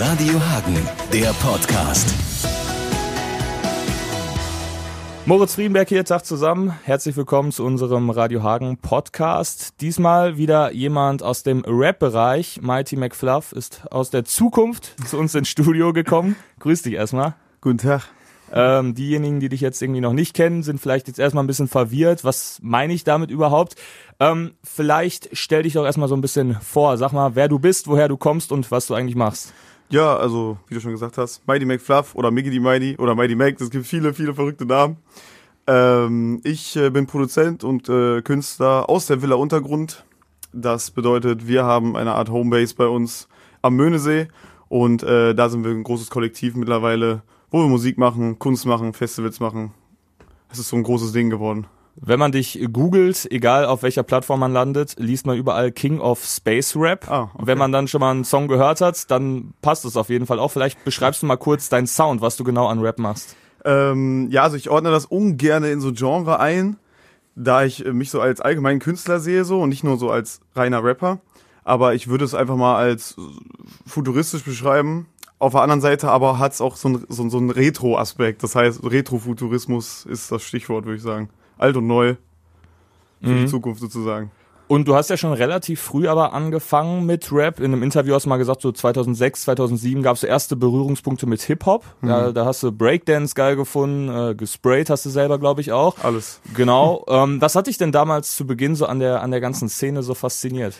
Radio Hagen, der Podcast. Moritz Friedenberg hier, Tag zusammen. Herzlich willkommen zu unserem Radio Hagen Podcast. Diesmal wieder jemand aus dem Rap-Bereich. Mighty McFluff ist aus der Zukunft zu uns ins Studio gekommen. Grüß dich erstmal. Guten Tag. Ähm, diejenigen, die dich jetzt irgendwie noch nicht kennen, sind vielleicht jetzt erstmal ein bisschen verwirrt. Was meine ich damit überhaupt? Ähm, vielleicht stell dich doch erstmal so ein bisschen vor. Sag mal, wer du bist, woher du kommst und was du eigentlich machst. Ja, also, wie du schon gesagt hast, Mighty McFluff oder Miggity Mighty oder Mighty Mac, es gibt viele, viele verrückte Namen. Ähm, ich äh, bin Produzent und äh, Künstler aus der Villa Untergrund. Das bedeutet, wir haben eine Art Homebase bei uns am Möhnesee und äh, da sind wir ein großes Kollektiv mittlerweile, wo wir Musik machen, Kunst machen, Festivals machen. Es ist so ein großes Ding geworden. Wenn man dich googelt, egal auf welcher Plattform man landet, liest man überall King of Space Rap. Ah, okay. Wenn man dann schon mal einen Song gehört hat, dann passt es auf jeden Fall auch. Vielleicht beschreibst du mal kurz deinen Sound, was du genau an Rap machst. Ähm, ja, also ich ordne das ungern in so Genre ein, da ich äh, mich so als allgemeinen Künstler sehe so und nicht nur so als reiner Rapper. Aber ich würde es einfach mal als futuristisch beschreiben. Auf der anderen Seite aber hat es auch so einen so, so ein Retro-Aspekt. Das heißt, Retrofuturismus ist das Stichwort, würde ich sagen. Alt und neu für die Zukunft sozusagen. Und du hast ja schon relativ früh aber angefangen mit Rap. In einem Interview hast du mal gesagt, so 2006, 2007 gab es erste Berührungspunkte mit Hip-Hop. Da, da hast du Breakdance geil gefunden, äh, gesprayt hast du selber, glaube ich, auch. Alles. Genau. ähm, was hat dich denn damals zu Beginn so an der, an der ganzen Szene so fasziniert?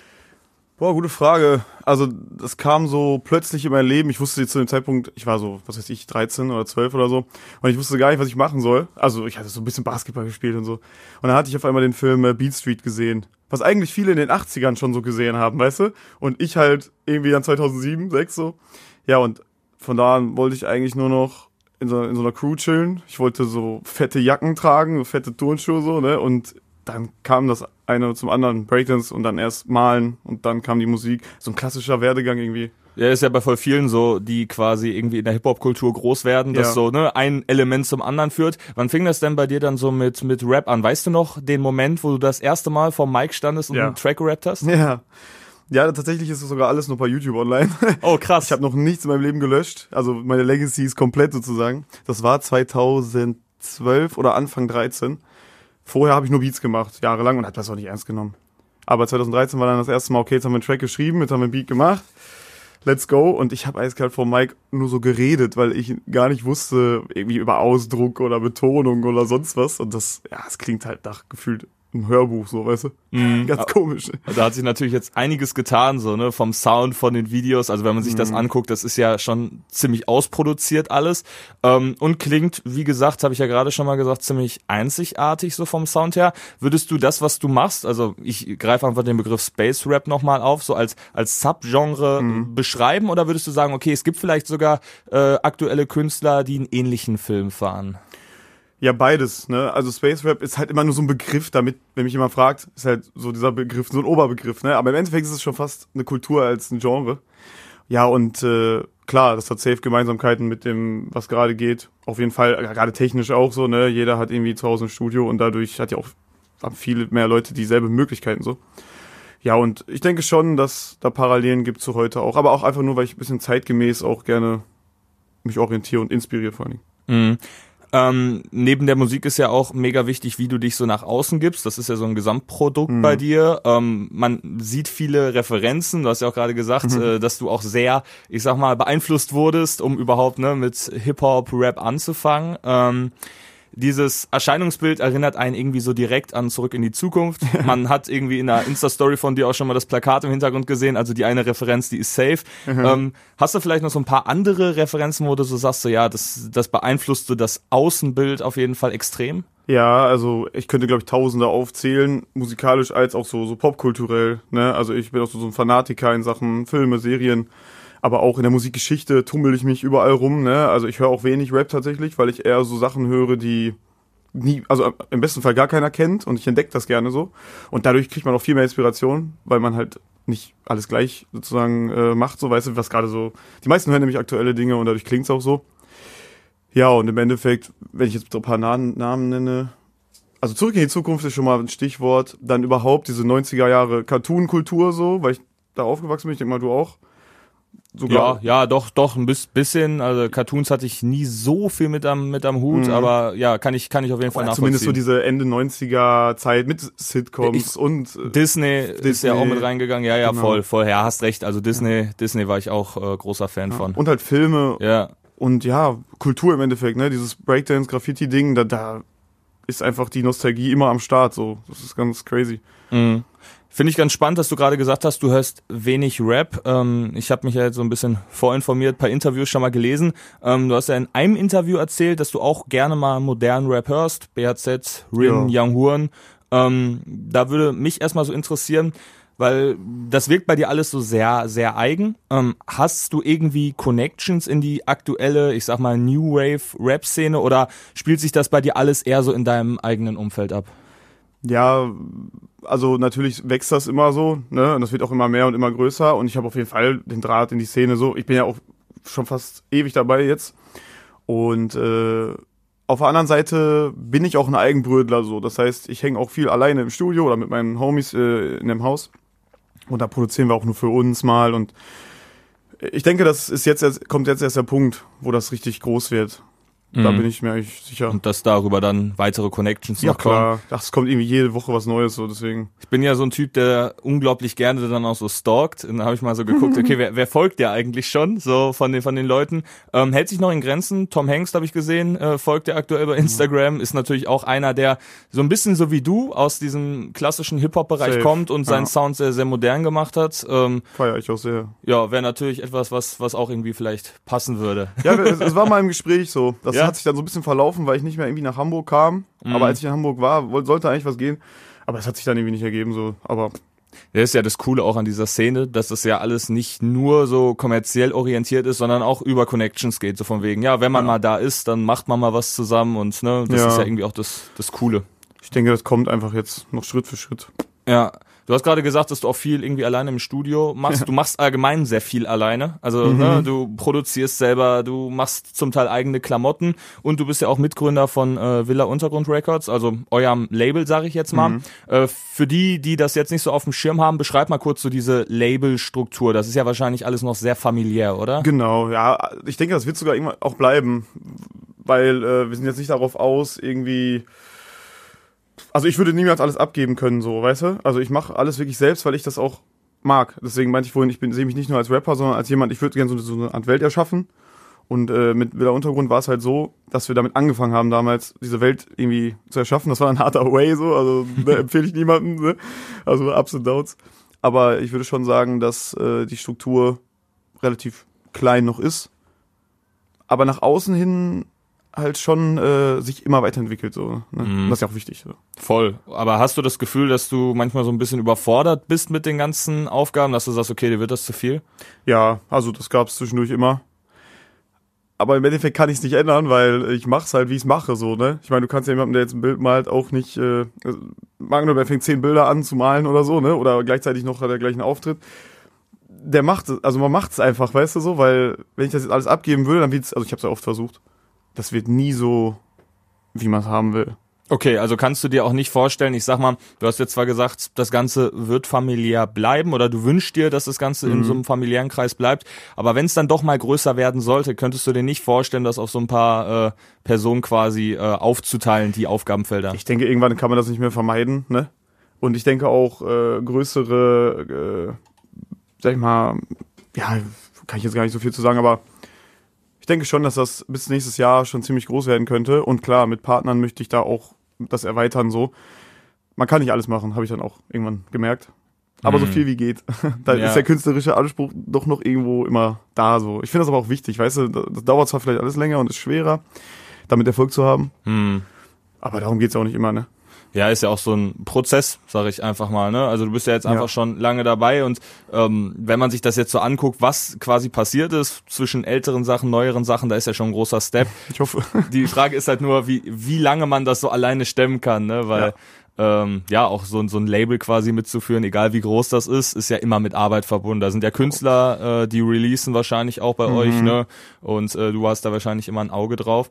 Boah, gute Frage. Also, das kam so plötzlich in mein Leben. Ich wusste zu dem Zeitpunkt, ich war so, was weiß ich, 13 oder 12 oder so. Und ich wusste gar nicht, was ich machen soll. Also, ich hatte so ein bisschen Basketball gespielt und so. Und dann hatte ich auf einmal den Film äh, Beat Street gesehen. Was eigentlich viele in den 80ern schon so gesehen haben, weißt du? Und ich halt irgendwie dann 2007, 6 so. Ja, und von da an wollte ich eigentlich nur noch in so, in so einer Crew chillen. Ich wollte so fette Jacken tragen, so fette Turnschuhe so, ne? Und dann kam das eine zum anderen, Breakdance und dann erst malen und dann kam die Musik. So ein klassischer Werdegang irgendwie. Ja, ist ja bei voll vielen so, die quasi irgendwie in der Hip-Hop-Kultur groß werden, dass Ja. so ne, ein Element zum anderen führt. Wann fing das denn bei dir dann so mit, mit Rap an? Weißt du noch den Moment, wo du das erste Mal vor Mic standest und Ja. einen Track gerappt hast? Ja. Ja, tatsächlich ist es sogar alles nur bei YouTube online. Oh, krass. Ich habe noch nichts in meinem Leben gelöscht. Also meine Legacy ist komplett sozusagen. Das war 2012 oder Anfang 13. Vorher habe ich nur Beats gemacht, jahrelang und habe das auch nicht ernst genommen. Aber 2013 war dann das erste Mal, okay, jetzt haben wir einen Track geschrieben, jetzt haben wir einen Beat gemacht. Let's go. Und ich habe eiskalt vor Mike nur so geredet, weil ich gar nicht wusste, irgendwie über Ausdruck oder Betonung oder sonst was. Und das, ja, es klingt halt nach gefühlt ein Hörbuch, so, weißt du? Ganz komisch. Da hat sich natürlich jetzt einiges getan, so, ne, vom Sound, von den Videos. Also wenn man sich das anguckt, das ist ja schon ziemlich ausproduziert alles. Ähm, und klingt, wie gesagt, habe ich ja gerade schon mal gesagt, ziemlich einzigartig so vom Sound her. Würdest du das, was du machst, also ich greife einfach den Begriff Space Rap nochmal auf, so als, als Subgenre beschreiben oder würdest du sagen, okay, es gibt vielleicht sogar äh, aktuelle Künstler, die einen ähnlichen Film fahren? Ja, beides, ne? Also Space Rap ist halt immer nur so ein Begriff, damit, wenn mich jemand fragt, ist halt so dieser Begriff, so ein Oberbegriff, ne? Aber im Endeffekt ist es schon fast eine Kultur als ein Genre. Ja, und äh, klar, das hat safe Gemeinsamkeiten mit dem, was gerade geht. Auf jeden Fall, gerade technisch auch so, ne? Jeder hat irgendwie zu Hause ein Studio und dadurch hat ja auch haben viele mehr Leute dieselbe Möglichkeiten so. Ja, und ich denke schon, dass da Parallelen gibt zu heute auch. Aber auch einfach nur, weil ich ein bisschen zeitgemäß auch gerne mich orientiere und inspiriere vor allen Dingen. Ähm, neben der Musik ist ja auch mega wichtig, wie du dich so nach außen gibst. Das ist ja so ein Gesamtprodukt bei dir. Ähm, man sieht viele Referenzen. Du hast ja auch gerade gesagt, äh, dass du auch sehr, ich sag mal, beeinflusst wurdest, um überhaupt ne, mit Hip-Hop, Rap anzufangen. Ähm, dieses Erscheinungsbild erinnert einen irgendwie so direkt an Zurück in die Zukunft. Man hat irgendwie in einer Insta-Story von dir auch schon mal das Plakat im Hintergrund gesehen, also die eine Referenz, die ist safe. Ähm, hast du vielleicht noch so ein paar andere Referenzen, wo du so sagst, so ja, das, das beeinflusst so das Außenbild auf jeden Fall extrem? Ja, also ich könnte, glaube ich, Tausende aufzählen, musikalisch als auch so, so popkulturell. Ne? Also ich bin auch so, so ein Fanatiker in Sachen Filme, Serien, aber auch in der Musikgeschichte tummel ich mich überall rum. Ne? Also ich höre auch wenig Rap tatsächlich, weil ich eher so Sachen höre, die nie, also im besten Fall gar keiner kennt und ich entdecke das gerne so. Und dadurch kriegt man auch viel mehr Inspiration, weil man halt nicht alles gleich sozusagen äh, macht, so weißt du, was gerade so. Die meisten hören nämlich aktuelle Dinge und dadurch klingt's auch so. Ja, und im Endeffekt, wenn ich jetzt ein paar Namen, Namen nenne, also zurück in die Zukunft ist schon mal ein Stichwort, dann überhaupt diese 90er Jahre Cartoon-Kultur so, weil ich da aufgewachsen bin, ich denke mal du auch. Sogar. Ja, ja, doch, doch, ein bisschen. Also Cartoons hatte ich nie so viel mit am, mit am Hut, Mhm. aber ja, kann ich, kann ich auf jeden Fall Oder nachvollziehen. zumindest so diese Ende 90er Zeit mit Sitcoms Ich- und äh, Disney, ist ja Disney. auch mit reingegangen. Ja, ja, Genau. voll, voll. Ja, hast recht. Also Disney, Disney war ich auch äh, großer Fan von. und halt Filme Ja, und ja, Kultur im Endeffekt, ne? Dieses Breakdance, Graffiti-Ding, da, da ist einfach die Nostalgie immer am Start. So, das ist ganz crazy. Mhm. Finde ich ganz spannend, dass du gerade gesagt hast, du hörst wenig Rap. Ähm, ich habe mich ja jetzt so ein bisschen vorinformiert, paar Interviews schon mal gelesen. Ähm, du hast ja in einem Interview erzählt, dass du auch gerne mal modernen Rap hörst. BHZ, Rin, Young Horn. Ähm, da würde mich erstmal so interessieren, weil das wirkt bei dir alles so sehr, sehr eigen. Ähm, hast du irgendwie Connections in die aktuelle, ich sag mal, New Wave Rap-Szene oder spielt sich das bei dir alles eher so in deinem eigenen Umfeld ab? Ja, also natürlich wächst das immer so, ne? Und das wird auch immer mehr und immer größer. Und ich habe auf jeden Fall den Draht in die Szene so. Ich bin ja auch schon fast ewig dabei jetzt. Und äh, auf der anderen Seite bin ich auch ein Eigenbrödler so. Das heißt, ich hänge auch viel alleine im Studio oder mit meinen Homies äh, in dem Haus. Und da produzieren wir auch nur für uns mal. Und ich denke, das ist jetzt erst, kommt jetzt erst der Punkt, wo das richtig groß wird. Da Mhm. bin ich mir eigentlich sicher. Und dass darüber dann weitere Connections ja noch kommen. klar, Ach, es kommt irgendwie jede Woche was Neues, so deswegen. Ich bin ja so ein Typ, der unglaublich gerne dann auch so stalkt. Und dann habe ich mal so geguckt, okay, wer, wer folgt der eigentlich schon? So von den von den Leuten. Ähm, hält sich noch in Grenzen. Tom Hanks habe ich gesehen, äh, folgt der aktuell bei Instagram. Ist natürlich auch einer, der so ein bisschen so wie du aus diesem klassischen Hip-Hop-Bereich kommt und seinen ja. Sound sehr, sehr modern gemacht hat. Ähm, Feier ich auch sehr. ja, wäre natürlich etwas, was, was auch irgendwie vielleicht passen würde. Ja, es, es war mal im Gespräch so. Das Ja? hat sich dann so ein bisschen verlaufen, weil ich nicht mehr irgendwie nach Hamburg kam. Mhm. Aber als ich in Hamburg war, sollte eigentlich was gehen. Aber es hat sich dann irgendwie nicht ergeben so. Aber Das ist ja das Coole auch an dieser Szene, dass das ja alles nicht nur so kommerziell orientiert ist, sondern auch über Connections geht. So von wegen, ja, wenn man mal da ist, dann macht man mal was zusammen und ne, das Ja. ist ja irgendwie auch das, das Coole. ich denke, das kommt einfach jetzt noch Schritt für Schritt. Ja. Du hast gerade gesagt, dass du auch viel irgendwie alleine im Studio machst. Du machst allgemein sehr viel alleine. Also Mhm. ne, du produzierst selber, du machst zum Teil eigene Klamotten und du bist ja auch Mitgründer von äh, Villa Untergrund Records, also eurem Label, sage ich jetzt mal. Mhm. Äh, für die, die das jetzt nicht so auf dem Schirm haben, beschreib mal kurz so diese Labelstruktur. Das ist ja wahrscheinlich alles noch sehr familiär, oder? Genau, ja. Ich denke, das wird sogar irgendwann auch bleiben. Weil äh, wir sind jetzt nicht darauf aus, irgendwie. Also ich würde niemals alles abgeben können, so, weißt du? Also ich mache alles wirklich selbst, weil ich das auch mag. Deswegen meinte ich vorhin, ich sehe mich nicht nur als Rapper, sondern als jemand, ich würde gerne so, so eine Art Welt erschaffen. Und äh, mit Villa Untergrund war es halt so, dass wir damit angefangen haben, damals diese Welt irgendwie zu erschaffen. Das war ein harter Way so, also ne, empfehle ich niemandem, ne? Also Ups und Downs. Aber ich würde schon sagen, dass äh, die Struktur relativ klein noch ist. Aber nach außen hin halt schon äh, sich immer weiterentwickelt. So, ne? Mhm. Das ist ja auch wichtig. So. Voll. Aber hast du das Gefühl, dass du manchmal so ein bisschen überfordert bist mit den ganzen Aufgaben, dass du sagst, okay, dir wird das zu viel? Ja, also das gab es zwischendurch immer. Aber im Endeffekt kann ich es nicht ändern, weil ich mach's halt, wie ich es mache, so, ne? Ich meine, du kannst ja jemandem, der jetzt ein Bild malt, auch nicht, äh, Magnum, der fängt zehn Bilder an zu malen oder so, ne? Oder gleichzeitig noch hat er gleich einen Auftritt. Der macht es, also man macht's einfach, weißt du so, weil wenn ich das jetzt alles abgeben würde, dann wird's, also ich habe es ja oft versucht, das wird nie so, wie man es haben will. Okay, also kannst du dir auch nicht vorstellen, ich sag mal, du hast jetzt zwar gesagt, das Ganze wird familiär bleiben oder du wünschst dir, dass das Ganze in so einem familiären Kreis bleibt, aber wenn es dann doch mal größer werden sollte, könntest du dir nicht vorstellen, das auf so ein paar äh, Personen quasi äh, aufzuteilen, die Aufgabenfelder? Ich denke, irgendwann kann man das nicht mehr vermeiden, ne? Und ich denke auch äh, größere, äh, sag ich mal, ja, kann ich jetzt gar nicht so viel zu sagen, aber denke schon, dass das bis nächstes Jahr schon ziemlich groß werden könnte. Und klar, mit Partnern möchte ich da auch das erweitern so. Man kann nicht alles machen, habe ich dann auch irgendwann gemerkt. Aber so Mhm. viel wie geht. da Ja. ist der künstlerische Anspruch doch noch irgendwo immer da so. Ich finde das aber auch wichtig, weißt du, das dauert zwar vielleicht alles länger und ist schwerer, damit Erfolg zu haben. Hm. Aber darum geht's auch nicht immer, ne? Ja, ist ja auch so ein Prozess, sage ich einfach mal. Ne? Also du bist ja jetzt einfach Ja. schon lange dabei und ähm, wenn man sich das jetzt so anguckt, was quasi passiert ist zwischen älteren Sachen, neueren Sachen, da ist ja schon ein großer Step. Ich hoffe. Die Frage ist halt nur, wie, wie lange man das so alleine stemmen kann, ne? Weil ja, ähm, ja auch so, ein- so ein Label quasi mitzuführen, egal wie groß das ist, ist ja immer mit Arbeit verbunden. Da sind ja Künstler, äh, die releasen wahrscheinlich auch bei euch, ne? Und äh, du hast da wahrscheinlich immer ein Auge drauf.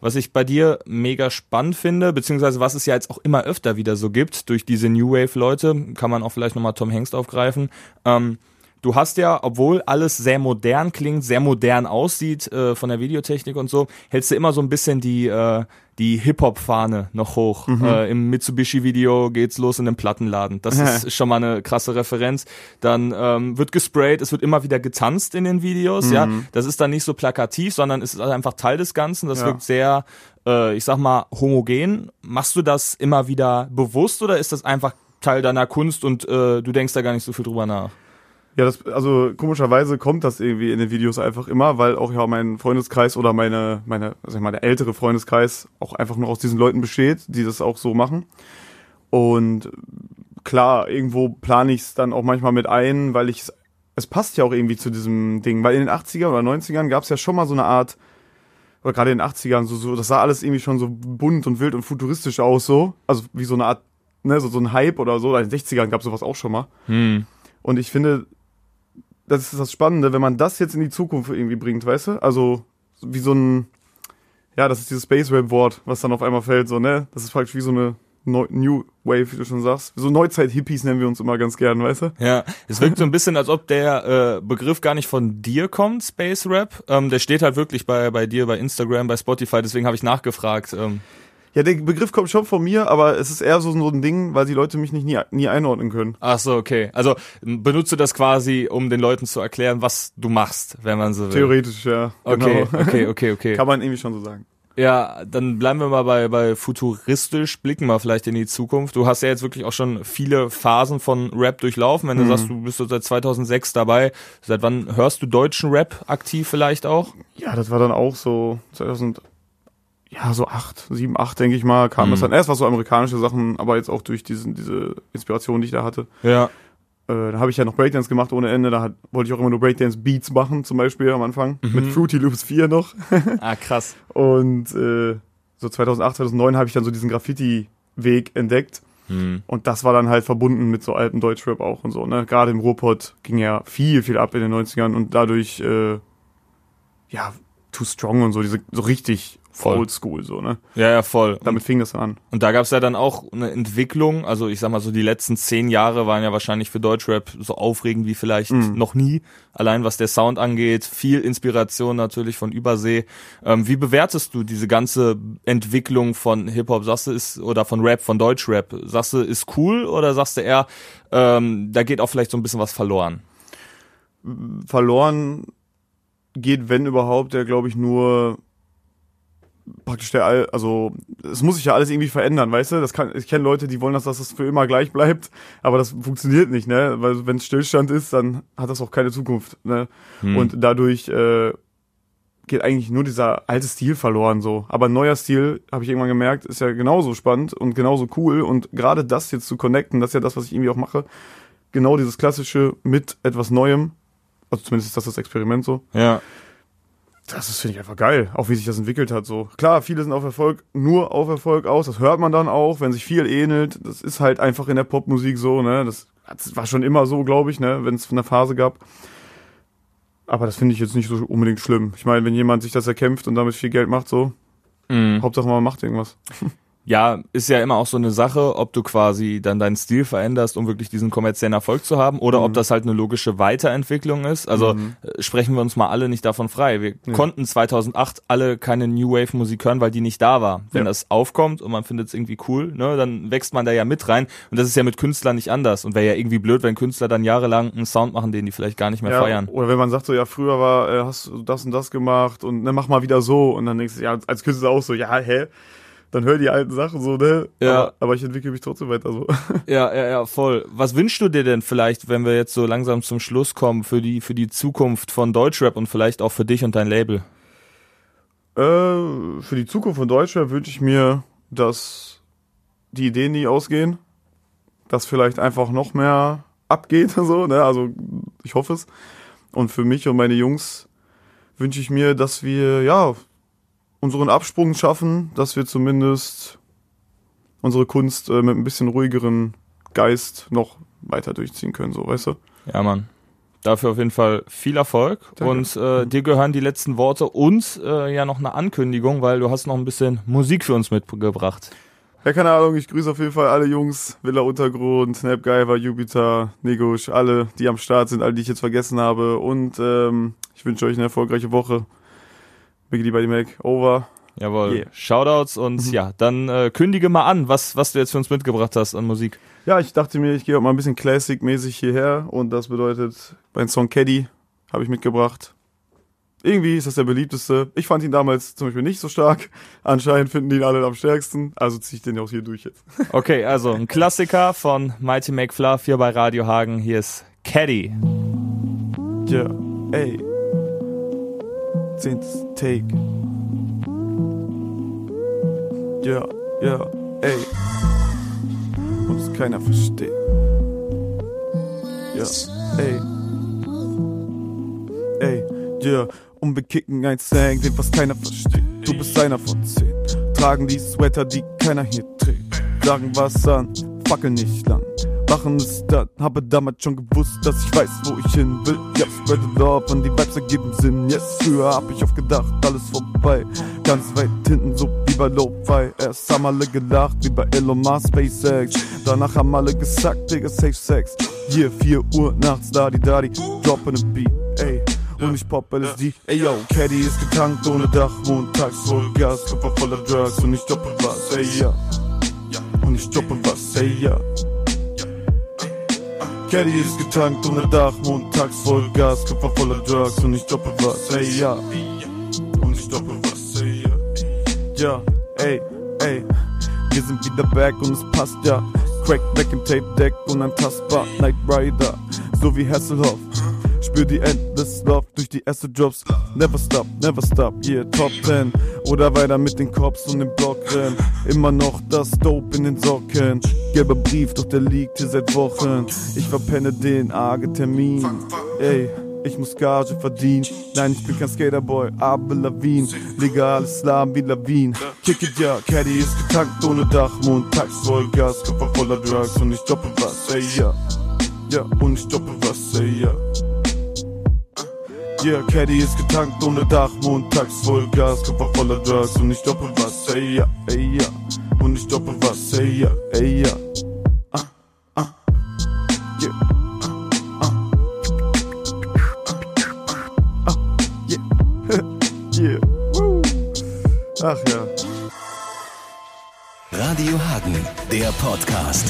Was ich bei dir mega spannend finde, beziehungsweise was es ja jetzt auch immer öfter wieder so gibt, durch diese New Wave-Leute, kann man auch vielleicht nochmal Tom Hengst aufgreifen, ähm, du hast ja, obwohl alles sehr modern klingt, sehr modern aussieht äh, von der Videotechnik und so, hältst du immer so ein bisschen die äh, die Hip-Hop-Fahne noch hoch. Mhm. Äh, Im Mitsubishi-Video geht's los in einem Plattenladen. Das ist schon mal eine krasse Referenz. Dann ähm, wird gesprayt, es wird immer wieder getanzt in den Videos. Mhm. Ja, Das ist dann nicht so plakativ, sondern es ist einfach Teil des Ganzen. Das ja. wirkt sehr, äh, ich sag mal, homogen. Machst du das immer wieder bewusst oder ist das einfach Teil deiner Kunst und äh, du denkst da gar nicht so viel drüber nach? Ja, das, also komischerweise kommt das irgendwie in den Videos einfach immer, weil auch ja mein Freundeskreis oder meine, meine, sag ich mal, der ältere Freundeskreis auch einfach nur aus diesen Leuten besteht, die das auch so machen. Und klar, irgendwo plane ich es dann auch manchmal mit ein, weil ich es passt ja auch irgendwie zu diesem Ding, weil in den 80ern oder 90ern gab es ja schon mal so eine Art, oder gerade in den 80ern, so, so, das sah alles irgendwie schon so bunt und wild und futuristisch aus, so. Also wie so eine Art, ne, so, so ein Hype oder so. In den 60ern gab es sowas auch schon mal. Hm. Und ich finde, das ist das Spannende, wenn man das jetzt in die Zukunft irgendwie bringt, weißt du? Also, wie so ein, ja, das ist dieses Space Rap Wort, was dann auf einmal fällt, so, ne? Das ist praktisch wie so eine New Wave, wie du schon sagst. So Neuzeit-Hippies nennen wir uns immer ganz gern, weißt du? Ja, es wirkt so ein bisschen, als ob der äh, Begriff gar nicht von dir kommt, Space Rap. Ähm, der steht halt wirklich bei, bei dir, bei Instagram, bei Spotify, deswegen habe ich nachgefragt. Ähm. Ja, der Begriff kommt schon von mir, aber es ist eher so, so ein Ding, weil die Leute mich nicht nie, nie einordnen können. Ach so, okay. Also benutze das quasi, um den Leuten zu erklären, was du machst, wenn man so will. Theoretisch, ja. Okay, genau. okay, okay, okay. Kann man irgendwie schon so sagen. Ja, dann bleiben wir mal bei, bei futuristisch, blicken wir vielleicht in die Zukunft. Du hast ja jetzt wirklich auch schon viele Phasen von Rap durchlaufen. Wenn du mhm. sagst, du bist so seit 2006 dabei, seit wann hörst du deutschen Rap aktiv vielleicht auch? Ja, das war dann auch so 2000 ja, so acht, sieben, acht, denke ich mal, kam mhm. es dann. Erst war so amerikanische Sachen, aber jetzt auch durch diesen, diese Inspiration, die ich da hatte. Ja. Äh, da habe ich ja noch Breakdance gemacht ohne Ende. Da hat, wollte ich auch immer nur Breakdance-Beats machen, zum Beispiel am Anfang. Mhm. Mit Fruity Loops 4 noch. ah, krass. Und äh, so 2008, 2009 habe ich dann so diesen Graffiti-Weg entdeckt. Mhm. Und das war dann halt verbunden mit so alten Deutschrap auch und so. Ne? Gerade im Ruhrpott ging ja viel, viel ab in den 90ern und dadurch, äh, ja, Too Strong und so, diese so richtig voll. oldschool, so, ne? Ja, ja, voll. Damit fing das an. Und da gab's ja dann auch eine Entwicklung, also ich sag mal so, die letzten zehn Jahre waren ja wahrscheinlich für Deutschrap so aufregend wie vielleicht mhm. noch nie. Allein was der Sound angeht, viel Inspiration natürlich von Übersee. Ähm, wie bewertest du diese ganze Entwicklung von Hip-Hop? Sagst du, ist, oder von Rap, von Deutschrap? Sagst du, ist cool oder sagst du eher, ähm, da geht auch vielleicht so ein bisschen was verloren? Verloren geht, wenn überhaupt, der glaube ich nur praktisch der, All, also es muss sich ja alles irgendwie verändern, weißt du? Das kann, ich kenne Leute, die wollen, dass das für immer gleich bleibt, aber das funktioniert nicht, ne? Weil wenn es Stillstand ist, dann hat das auch keine Zukunft, ne? Hm. Und dadurch äh, geht eigentlich nur dieser alte Stil verloren, so. Aber ein neuer Stil, habe ich irgendwann gemerkt, ist ja genauso spannend und genauso cool und gerade das jetzt zu connecten, das ist ja das, was ich irgendwie auch mache. Genau dieses klassische mit etwas Neuem, also zumindest ist das das Experiment so. Ja das ist, finde ich, einfach geil, auch wie sich das entwickelt hat. So klar, viele sind auf Erfolg, nur auf Erfolg aus. Das hört man dann auch, wenn sich viel ähnelt. Das ist halt einfach in der Popmusik so, ne? Das, das war schon immer so, glaube ich, ne? Wenn es eine Phase gab. Aber das finde ich jetzt nicht so unbedingt schlimm. Ich meine, wenn jemand sich das erkämpft und damit viel Geld macht, so, mhm. Hauptsache man macht irgendwas. ja, ist ja immer auch so eine Sache, ob du quasi dann deinen Stil veränderst, um wirklich diesen kommerziellen Erfolg zu haben, oder mhm. ob das halt eine logische Weiterentwicklung ist. Also mhm. Äh, sprechen wir uns mal alle nicht davon frei. Wir ja. konnten 2008 alle keine New Wave Musik hören, weil die nicht da war. Wenn ja. das aufkommt und man findet es irgendwie cool, ne, dann wächst man da ja mit rein. Und das ist ja mit Künstlern nicht anders. Und wäre ja irgendwie blöd, wenn Künstler dann jahrelang einen Sound machen, den die vielleicht gar nicht mehr ja, feiern. Oder wenn man sagt so, ja, früher war, äh, hast du das und das gemacht und ne, mach mal wieder so. Und dann denkst du, ja, als Künstler auch so, ja, hä? Dann hör die alten Sachen so, ne? Ja. Aber, aber ich entwickle mich trotzdem weiter so. Ja, ja, ja, voll. Was wünschst du dir denn vielleicht, wenn wir jetzt so langsam zum Schluss kommen, für die, für die Zukunft von Deutschrap und vielleicht auch für dich und dein Label? Äh, für die Zukunft von Deutschrap wünsche ich mir, dass die Ideen nie ausgehen, dass vielleicht einfach noch mehr abgeht, so, ne? Also ich hoffe es. Und für mich und meine Jungs wünsche ich mir, dass wir, ja, unseren Absprung schaffen, dass wir zumindest unsere Kunst äh, mit ein bisschen ruhigeren Geist noch weiter durchziehen können, so, weißt du? Ja, Mann. Dafür auf jeden Fall viel Erfolg Danke. und äh, dir gehören die letzten Worte und äh, ja noch eine Ankündigung, weil du hast noch ein bisschen Musik für uns mitgebracht. Ja, keine Ahnung, ich grüße auf jeden Fall alle Jungs, Villa Untergrund, Snapgiver, Jupiter, Negusch, alle, die am Start sind, alle, die ich jetzt vergessen habe. Und ähm, ich wünsche euch eine erfolgreiche Woche. Biggie die Mac, over. Jawohl. Yeah. Shoutouts und mhm. ja, dann äh, kündige mal an, was, was du jetzt für uns mitgebracht hast an Musik. Ja, ich dachte mir, ich gehe auch mal ein bisschen Classic-mäßig hierher und das bedeutet, mein Song Caddy habe ich mitgebracht. Irgendwie ist das der beliebteste. Ich fand ihn damals zum Beispiel nicht so stark. Anscheinend finden die ihn alle am stärksten. Also ziehe ich den auch hier durch jetzt. Okay, also ein Klassiker von Mighty McFluff hier bei Radio Hagen. Hier ist Caddy. Ja, ey. Zehntes Take. Ja, yeah, ja, yeah, ey. Und es keiner versteht. Ja, ey. Ey, ja. Yeah. Und wir kicken ein Slang, den fast keiner versteht. Du bist einer von zehn. Tragen die Sweater, die keiner hier trägt. Sagen was an, fackeln nicht lang. Machen es dann, habe damals schon gewusst, dass ich weiß, wo ich hin will. Ja, spread the love und die Vibes ergeben Sinn. Yes, früher hab ich oft gedacht, alles vorbei. Ganz weit hinten, so wie bei Lo-Fi. Erst haben alle gelacht, wie bei Elon Musk, SpaceX. Danach haben alle gesagt, Digga, safe Sex. Hier, 4 Uhr nachts, da die da die, droppen a Beat, ey und ich pop LSD. Ey yo, Caddy ist getankt ohne Dach, montags voll Gas, Körper voller Drugs und ich droppe was, ey ja. Und ich droppe was, ey ja. Caddy ist getankt ohne Dach, montags voll Gas, Körper voller Drugs und ich droppe was, ey ja. Und ich droppe was, ey ja. Ja, ey, ey. Wir sind wieder back und es passt ja. Crack back im Tape Deck und ein Tastbar Night Rider, so wie Hasselhoff. Spür die Endless Love durch die erste Drops. Never stop, never stop, yeah, Top 10. Oder weiter mit den Cops und dem Block rennen. Immer noch das Dope in den Socken. Gelber Brief, doch der liegt hier seit Wochen. Ich verpenne den argen Termin. Ey. Ich muss Gage verdienen. Nein, ich bin kein Skaterboy, aber Lawin. Legales Slam wie Lawin. Kick it ja, Caddy ist getankt ohne Dach. Montags voll Gas, Körper voller Drugs und ich droppe was, ey ja. Ja, und ich droppe was, ey ja. Yeah, Caddy ist getankt ohne Dach, montags voll Gas, Körper voller Drugs und ich doppel was, ey ja, ey ja. Und ich doppel was, ey ja, ey ja. Ah, ah, yeah. Ah, ah. ah yeah. yeah. Ach ja. Radio Hagen, der Podcast.